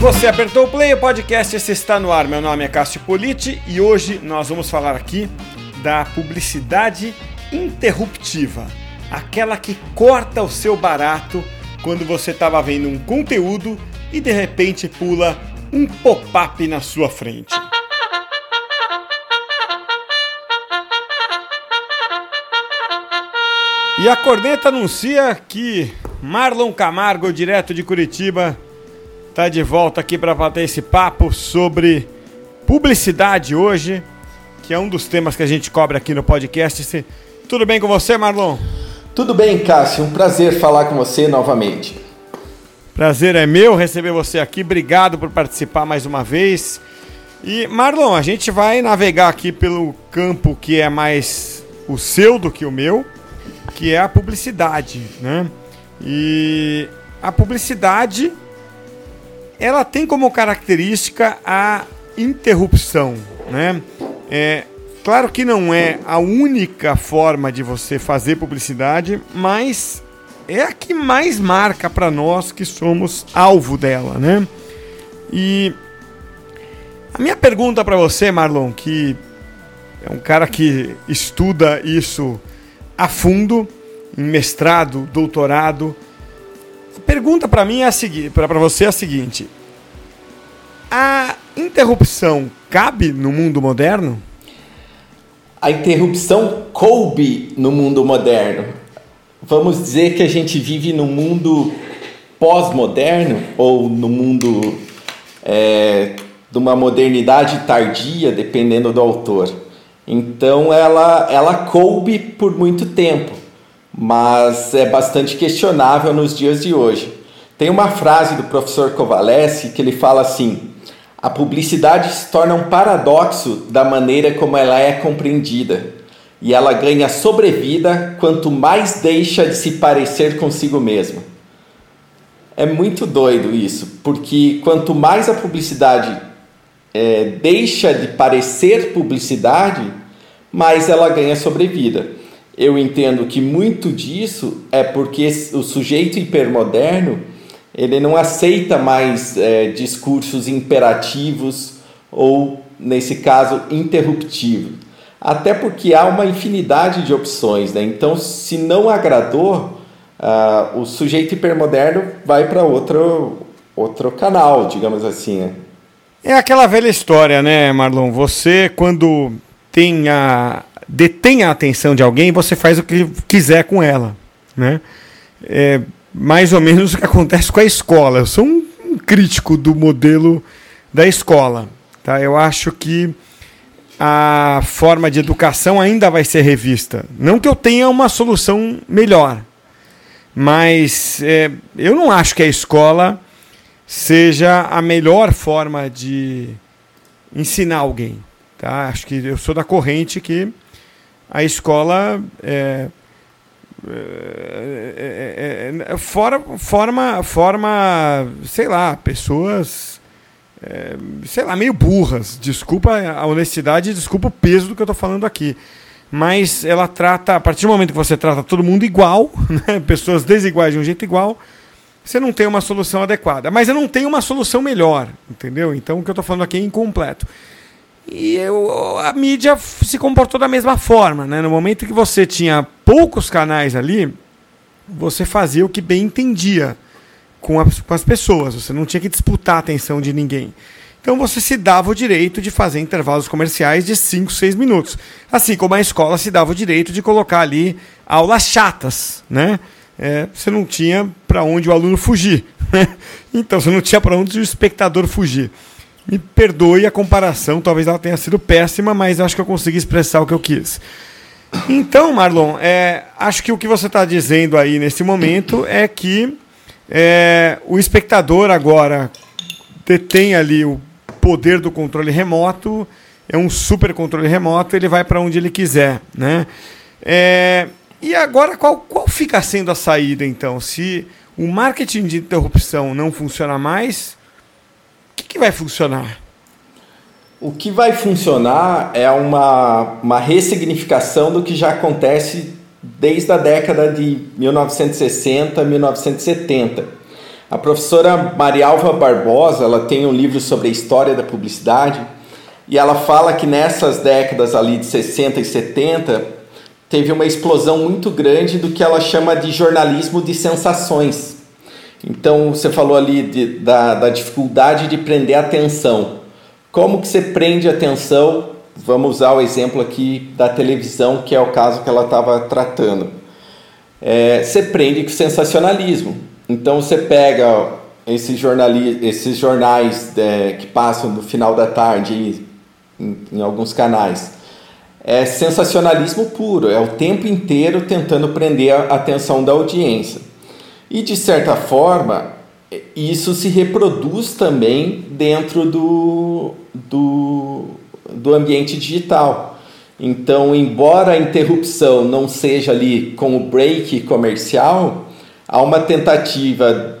Você apertou o play, o podcast esse está no ar. Meu nome é Cássio Politi e hoje nós vamos falar aqui da publicidade interruptiva, aquela que corta o seu barato quando você estava vendo um conteúdo e de repente pula um pop-up na sua frente. E a corneta anuncia que Marlon Camargo, direto de Curitiba, está de volta aqui para bater esse papo sobre publicidade hoje, que é um dos temas que a gente cobre aqui no podcast. Tudo bem com você, Marlon? Tudo bem, Cássio. Um prazer falar com você novamente. Prazer é meu receber você aqui. Obrigado por participar mais uma vez. E Marlon, a gente vai navegar aqui pelo campo que é mais o seu do que o meu que é a publicidade, né? E a publicidade ela tem como característica a interrupção, né? É, claro que não é a única forma de você fazer publicidade, mas é a que mais marca para nós que somos alvo dela, né? E a minha pergunta para você, Marlon, que é um cara que estuda isso a fundo, em mestrado, doutorado. Pergunta para mim é a seguinte, para você é a seguinte: a interrupção cabe no mundo moderno? A interrupção coube no mundo moderno. Vamos dizer que a gente vive num mundo pós-moderno ou no mundo é, de uma modernidade tardia, dependendo do autor. Então ela, ela coube por muito tempo, mas é bastante questionável nos dias de hoje. Tem uma frase do professor Kovalesi que ele fala assim: a publicidade se torna um paradoxo da maneira como ela é compreendida, e ela ganha sobrevida quanto mais deixa de se parecer consigo mesma. É muito doido isso, porque quanto mais a publicidade é, deixa de parecer publicidade, mais ela ganha sobrevida. Eu entendo que muito disso é porque o sujeito hipermoderno ele não aceita mais é, discursos imperativos ou, nesse caso, interruptivos. Até porque há uma infinidade de opções. Né? Então, se não agradou, uh, o sujeito hipermoderno vai para outro, outro canal, digamos assim. Né? É aquela velha história, né, Marlon? Você, quando tem a, detém a atenção de alguém, você faz o que quiser com ela, né? É mais ou menos o que acontece com a escola. Eu sou um, crítico do modelo da escola, tá? Eu acho que a forma de educação ainda vai ser revista. Não que eu tenha uma solução melhor, mas é, eu não acho que a escola seja a melhor forma de ensinar alguém. Tá? Acho que eu sou da corrente que a escola é, é, é, é, fora, forma, forma, sei lá, pessoas, é, sei lá, meio burras. Desculpa a honestidade, desculpa o peso do que eu estou falando aqui. Mas ela trata, a partir do momento que você trata todo mundo igual, né, pessoas desiguais de um jeito igual, você não tem uma solução adequada. Mas eu não tenho uma solução melhor, entendeu? Então o que eu estou falando aqui é incompleto. E eu, a mídia se comportou da mesma forma. Né? No momento que você tinha poucos canais ali, você fazia o que bem entendia com as, com as pessoas. Você não tinha que disputar a atenção de ninguém. Então você se dava o direito de fazer intervalos comerciais de 5, 6 minutos. Assim como a escola se dava o direito de colocar ali aulas chatas, né? é, você não tinha para onde o aluno fugir. Né? então, você não tinha para onde o espectador fugir. Me perdoe a comparação, talvez ela tenha sido péssima, mas acho que eu consegui expressar o que eu quis. Então, Marlon, é, acho que o que você está dizendo aí nesse momento é que é, o espectador agora detém ali o poder do controle remoto, é um super controle remoto, ele vai para onde ele quiser, né? É, e agora, qual, qual fica sendo a saída, então? Se o marketing de interrupção não funciona mais, que, vai funcionar? O que vai funcionar é uma, uma ressignificação do que já acontece desde a década de 1960, 1970. A professora Marialva Barbosa, ela tem um livro sobre a história da publicidade e ela fala que nessas décadas ali de 60 e 70 teve uma explosão muito grande do que ela chama de jornalismo de sensações. Então você falou ali de, da, da dificuldade de prender a atenção. Como que você prende a atenção? Vamos usar o exemplo aqui da televisão, que é o caso que ela estava tratando. É, você prende com sensacionalismo. Então você pega esses, esses jornais é, que passam no final da tarde em, em alguns canais. É sensacionalismo puro, é o tempo inteiro tentando prender a atenção da audiência. E de certa forma, isso se reproduz também dentro do, do, do ambiente digital. Então, embora a interrupção não seja ali com o break comercial, há uma tentativa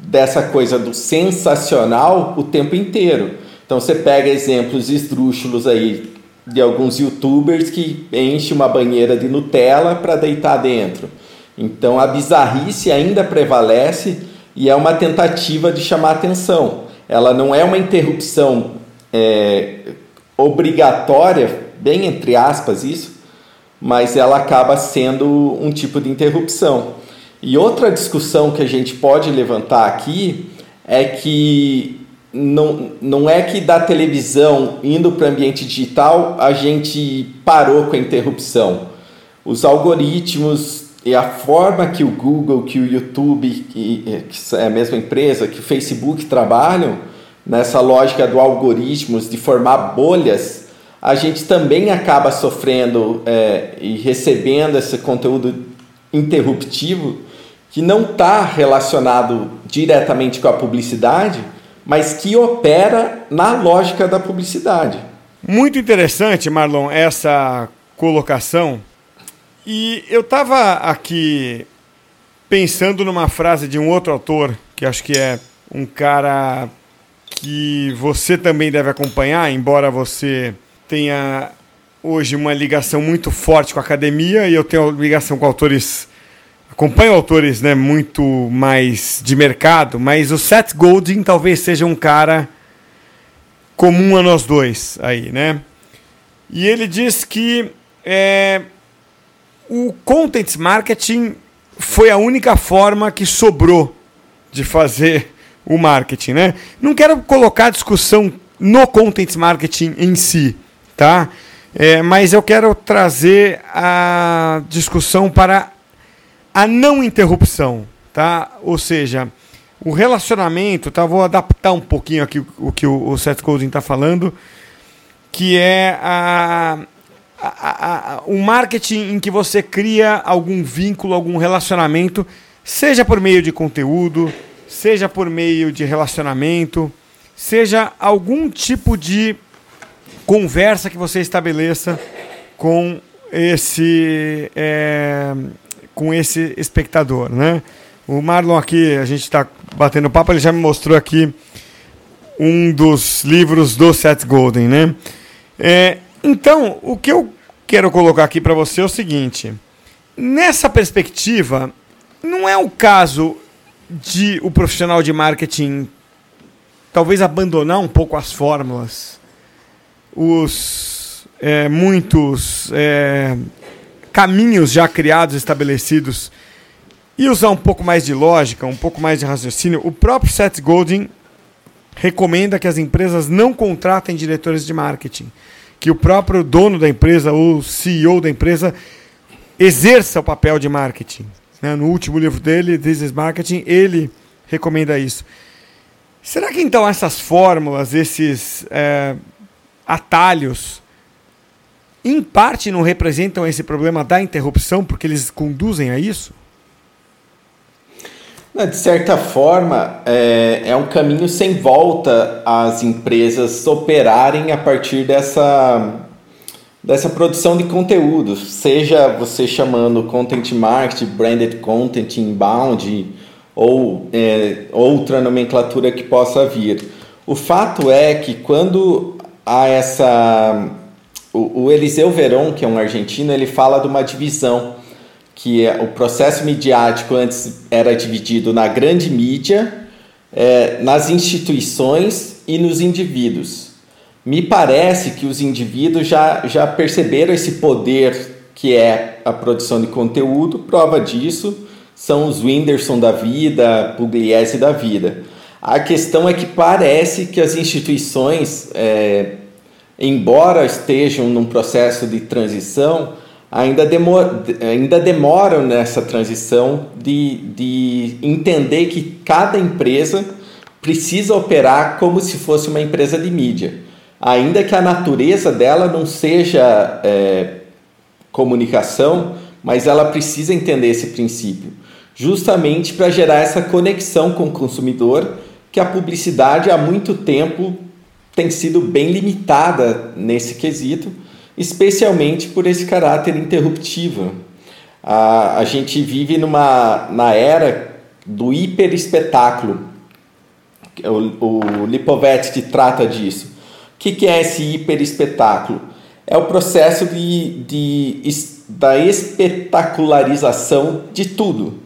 dessa coisa do sensacional o tempo inteiro. Então você pega exemplos esdrúxulos aí de alguns youtubers que enchem uma banheira de Nutella para deitar dentro. Então a bizarrice ainda prevalece e é uma tentativa de chamar atenção. Ela não é uma interrupção é, obrigatória, bem entre aspas isso, mas ela acaba sendo um tipo de interrupção. E outra discussão que a gente pode levantar aqui é que não, não é que da televisão indo para o ambiente digital a gente parou com a interrupção. Os algoritmos e a forma que o Google, que o YouTube, que, que é a mesma empresa, que o Facebook trabalham nessa lógica do algoritmos, de formar bolhas, a gente também acaba sofrendo é, e recebendo esse conteúdo interruptivo que não está relacionado diretamente com a publicidade, mas que opera na lógica da publicidade. Muito interessante, Marlon, essa colocação. E eu estava aqui pensando numa frase de um outro autor, que acho que é um cara que você também deve acompanhar, embora você tenha hoje uma ligação muito forte com a academia e eu tenho ligação com autores acompanho autores né, muito mais de mercado, mas o Seth Godin talvez seja um cara comum a nós dois aí, né? E ele diz que é, o content marketing foi a única forma que sobrou de fazer o marketing, né? Não quero colocar discussão no content marketing em si, tá? É, mas eu quero trazer a discussão para a não interrupção, tá? Ou seja, o relacionamento, tá? Vou adaptar um pouquinho aqui o que o, Seth Godin está falando, que é a, a, a, o marketing em que você cria algum vínculo, algum relacionamento, seja por meio de conteúdo, seja por meio de relacionamento, seja algum tipo de conversa que você estabeleça com esse é, com esse espectador, né? O Marlon aqui, a gente está batendo papo, ele já me mostrou aqui um dos livros do Seth Golden, né? É, então, o que eu quero colocar aqui para você é o seguinte: nessa perspectiva, não é o caso de o profissional de marketing talvez abandonar um pouco as fórmulas, os é, muitos é, caminhos já criados, estabelecidos, e usar um pouco mais de lógica, um pouco mais de raciocínio, o próprio Seth Godin recomenda que as empresas não contratem diretores de marketing, que o próprio dono da empresa ou CEO da empresa exerça o papel de marketing. Né? No último livro dele, This is Marketing, ele recomenda isso. Será que então essas fórmulas, esses é, atalhos, em parte não representam esse problema da interrupção, porque eles conduzem a isso? De certa forma, é, é um caminho sem volta as empresas operarem a partir dessa, dessa produção de conteúdos, seja você chamando content marketing, branded content, inbound ou é, outra nomenclatura que possa vir. O fato é que quando há essa o, o Eliseu Veron, que é um argentino, ele fala de uma divisão que é, o processo midiático antes era dividido na grande mídia, é, nas instituições e nos indivíduos. Me parece que os indivíduos já, já perceberam esse poder que é a produção de conteúdo, prova disso são os Whindersson da vida, Pugliese da vida. A questão é que parece que as instituições, é, embora estejam num processo de transição, ainda, demor, ainda demoram nessa transição de, de entender que cada empresa precisa operar como se fosse uma empresa de mídia. Ainda que a natureza dela não seja é, comunicação, mas ela precisa entender esse princípio, justamente para gerar essa conexão com o consumidor, que a publicidade há muito tempo tem sido bem limitada nesse quesito, especialmente por esse caráter interruptivo. A, a gente vive numa, na era do hiperespetáculo. O, o Lipovetsky trata disso. O que, que é esse hiperespetáculo? É o processo de, de, da espetacularização de tudo.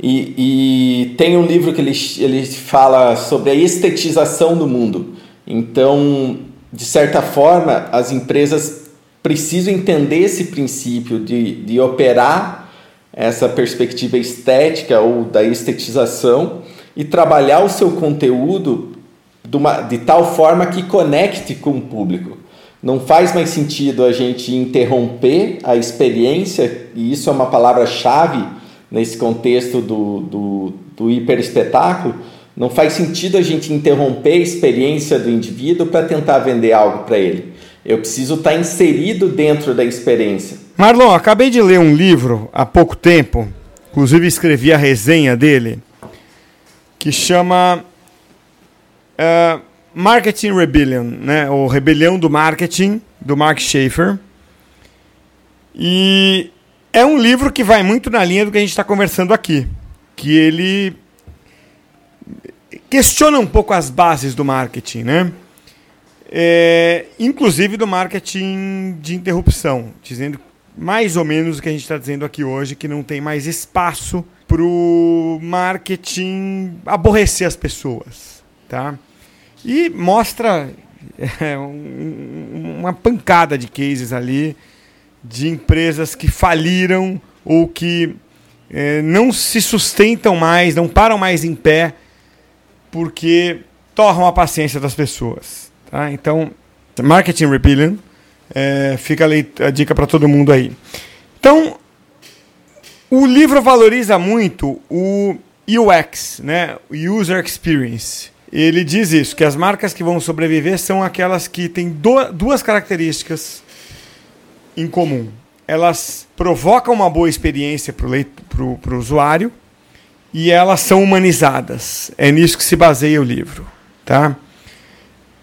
E, e, tem um livro que ele, ele fala sobre a estetização do mundo. Então, de certa forma, as empresas precisam entender esse princípio de, de operar essa perspectiva estética ou da estetização e trabalhar o seu conteúdo de, uma, de tal forma que conecte com o público. Não faz mais sentido a gente interromper a experiência, e isso é uma palavra-chave nesse contexto do, do, do hiperespetáculo, não faz sentido a gente interromper a experiência do indivíduo para tentar vender algo para ele. Eu preciso estar tá inserido dentro da experiência. Marlon, acabei de ler um livro há pouco tempo, inclusive escrevi a resenha dele, que chama uh, Marketing Rebellion, né? O Rebelião do Marketing, do Mark Schaefer. E é um livro que vai muito na linha do que a gente está conversando aqui. Que ele questiona um pouco as bases do marketing, né? É, inclusive do marketing de interrupção, dizendo mais ou menos o que a gente está dizendo aqui hoje, que não tem mais espaço para o marketing aborrecer as pessoas, tá? E mostra é, um, uma pancada de cases ali de empresas que faliram ou que é, não se sustentam mais, não param mais em pé porque torram a paciência das pessoas. Tá? Então, Marketing Rebellion, é, fica a, dica para todo mundo aí. Então, o livro valoriza muito o UX, né? User Experience. Ele diz isso, que as marcas que vão sobreviver são aquelas que têm duas características em comum. Elas provocam uma boa experiência para o usuário e elas são humanizadas. É nisso que se baseia o livro. Tá?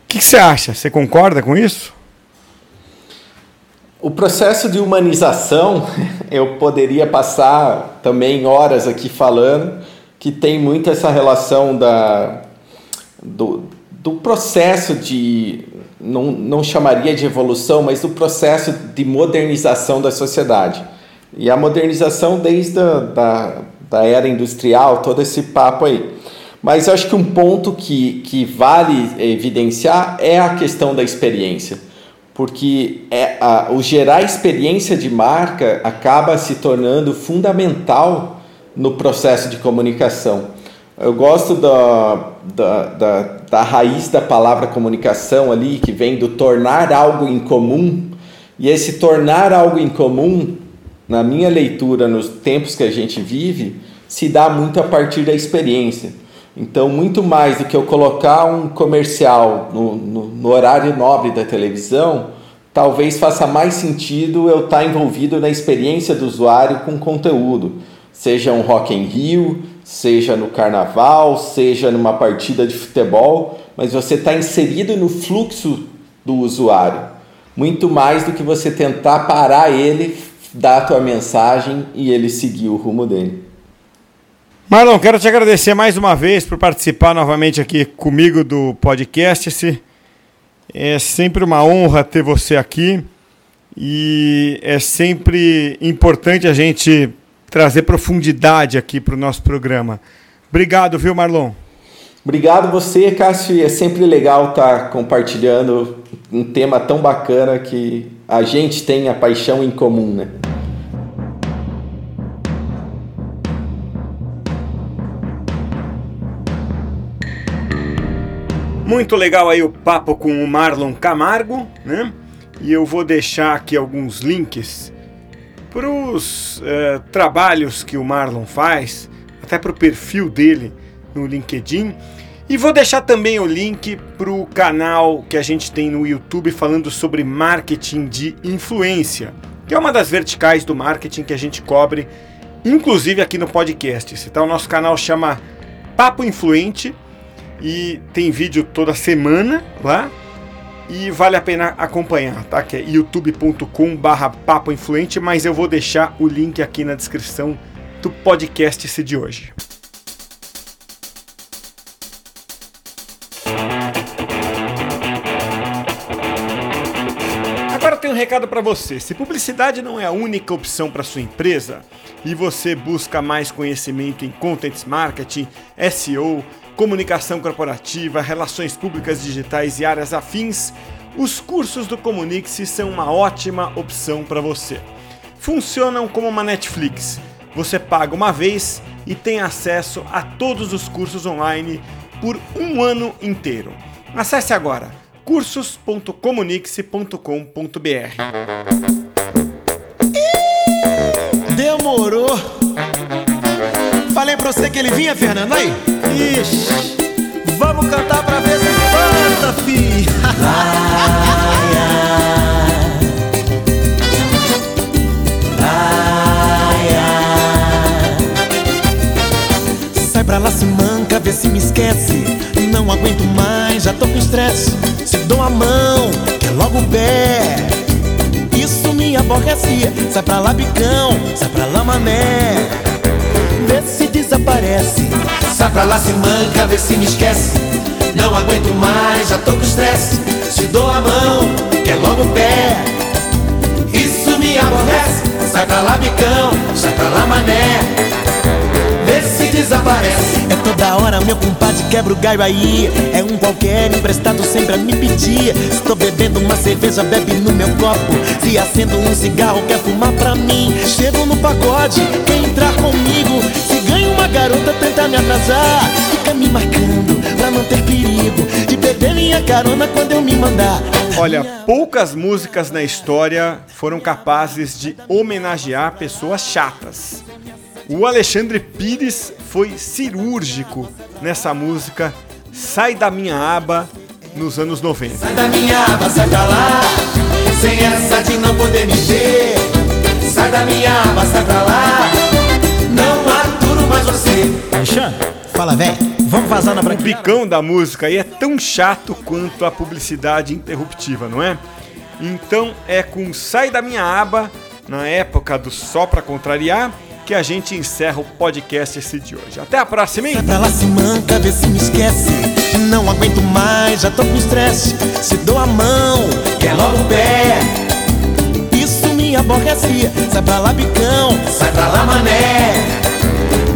O que, você acha? Você concorda com isso? O processo de humanização, eu poderia passar também horas aqui falando, que tem muito essa relação da, do, do processo de, não, não chamaria de evolução, mas do processo de modernização da sociedade. E a modernização desde a da, da era industrial, todo esse papo aí. Mas acho que um ponto que, que vale evidenciar é a questão da experiência, porque é a, o gerar experiência de marca acaba se tornando fundamental no processo de comunicação. Eu gosto da, da, da, da raiz da palavra comunicação ali, que vem do tornar algo em comum, e esse tornar algo em comum na minha leitura, nos tempos que a gente vive, se dá muito a partir da experiência. Então, muito mais do que eu colocar um comercial no, no, no horário nobre da televisão, talvez faça mais sentido eu estar envolvido na experiência do usuário com conteúdo, seja um Rock in Rio, seja no carnaval, seja numa partida de futebol, mas você está inserido no fluxo do usuário, muito mais do que você tentar parar ele dar a tua mensagem e ele seguir o rumo dele. Marlon, quero te agradecer mais uma vez por participar novamente aqui comigo do podcast. É sempre uma honra ter você aqui e é sempre importante a gente trazer profundidade aqui para o nosso programa. Obrigado, viu, Marlon? Obrigado você, Cássio. É sempre legal estar tá compartilhando um tema tão bacana que a gente tem a paixão em comum, né? Muito legal aí o papo com o Marlon Camargo, né? E eu vou deixar aqui alguns links para os é, trabalhos que o Marlon faz, até para o perfil dele no LinkedIn. E vou deixar também o link para o canal que a gente tem no YouTube falando sobre marketing de influência, que é uma das verticais do marketing que a gente cobre, inclusive aqui no podcast. Tá, o nosso canal chama Papo Influente e tem vídeo toda semana lá e vale a pena acompanhar, tá? Que é youtube.com/barra Papo Influente, mas eu vou deixar o link aqui na descrição do podcast de hoje. Um recado para você. Se publicidade não é a única opção para sua empresa e você busca mais conhecimento em content marketing, SEO, comunicação corporativa, relações públicas digitais e áreas afins, os cursos do Comunique-se são uma ótima opção para você. Funcionam como uma Netflix. Você paga uma vez e tem acesso a todos os cursos online por um ano inteiro. Acesse agora cursos.comunique-se.com.br. Demorou! Falei pra você que ele vinha, Fernando, aí? Ixi, vamos cantar pra ver se espanta, fi. Sai pra lá, se manca, vê se me esquece. Não aguento mais, já tô com estresse. Se dou a mão, quer logo o pé. Isso me aborrece. Sai pra lá, bicão, sai pra lá, mané. Pra lá, se manca, vê se me esquece. Não aguento mais, já tô com estresse. Se dou a mão, quer logo o pé. Isso me aborrece. Sai pra lá, bicão, sai pra lá, mané. Vê se desaparece. Toda hora, meu compadre quebra o galho aí. É um qualquer emprestado sempre a me pedir. Estou bebendo uma cerveja, bebe no meu copo. Se acendo um cigarro, quer fumar pra mim. Chego no pagode, quer entrar comigo. Se ganha uma garota, tenta me atrasar. Fica me marcando pra não ter perigo. De perder minha carona quando eu me mandar. Olha, poucas músicas na história foram capazes de homenagear pessoas chatas. O Alexandre Pires foi cirúrgico nessa música Sai da Minha Aba nos anos 90. Sai da minha aba, sai pra lá. Sem essa de não poder me ver. Sai da minha aba, sai pra lá. Não aturo mais você. Alexandre, fala, véi. Vamos vazar na O branquinha. bicão da música aí é tão chato quanto a publicidade interruptiva, não é? Então é com Sai da Minha Aba, na época do Só Pra Contrariar, que a gente encerra o podcast esse de hoje. Até a próxima, hein? Pra lá, se manca, vê se me esquece. Não aguento mais, já tô com estresse. Se dou a mão, quer logo o pé. Isso me aborrece. Sai pra lá, bicão, sai pra lá, mané.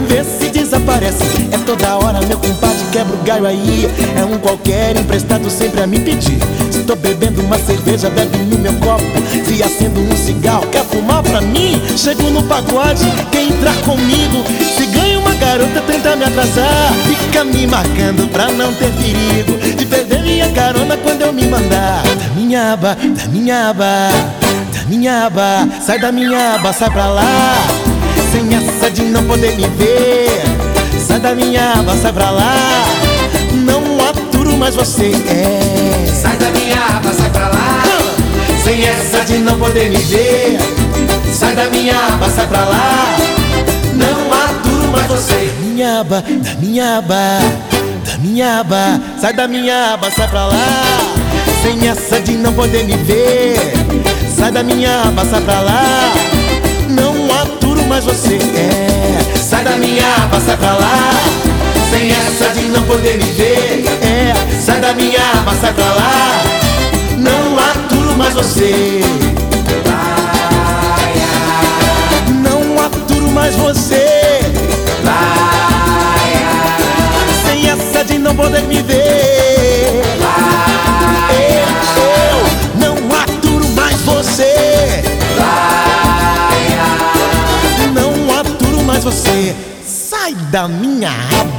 Vê se desaparece. É toda hora, meu compadre quebra o galho aí. É um qualquer emprestado sempre a me pedir. Tô bebendo uma cerveja, bebe no meu copo. Se acendo um cigarro, quer fumar pra mim? Chego no pagode, quer entrar comigo? Se ganha uma garota, tenta me atrasar. Fica me marcando pra não ter perigo. De perder minha carona quando eu me mandar. Da minha aba, da minha aba, da minha aba. Sai da minha aba, sai pra lá. Sem essa de não poder me ver Sai da minha aba, sai pra lá Não aturo mais você é. Sai da minha aba, sai pra lá. Sem essa de não poder me ver. Sai da minha aba, sai pra lá. Não aturo mais você. Minha aba, da minha aba Da minha aba. Sai da minha aba, sai pra lá. Sem essa de não poder me ver. Sai da minha aba, sai pra lá. Não aturo mais você. É. Sai da minha aba, sai pra lá. Sem essa de não poder me ver Sai da minha aba, sai pra lá Não aturo mais você Não aturo mais você. Sem essa de não poder me ver. Eu, eu não aturo mais você. Não aturo mais você. Sai da minha aba.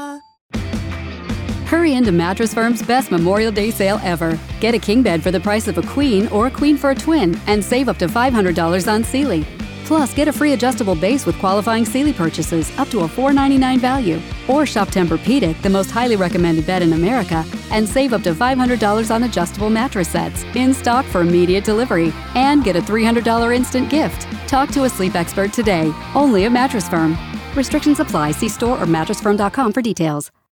Hurry into Mattress Firm's best Memorial Day sale ever. Get a king bed for the price of a queen or a queen for a twin and save up to $500 on Sealy. Plus, get a free adjustable base with qualifying Sealy purchases up to a 499 value. Or shop Tempur-Pedic, the most highly recommended bed in America, and save up to $500 on adjustable mattress sets in stock for immediate delivery. And get a $300 instant gift. Talk to a sleep expert today, only at Mattress Firm. Restrictions apply. See store or mattressfirm.com for details.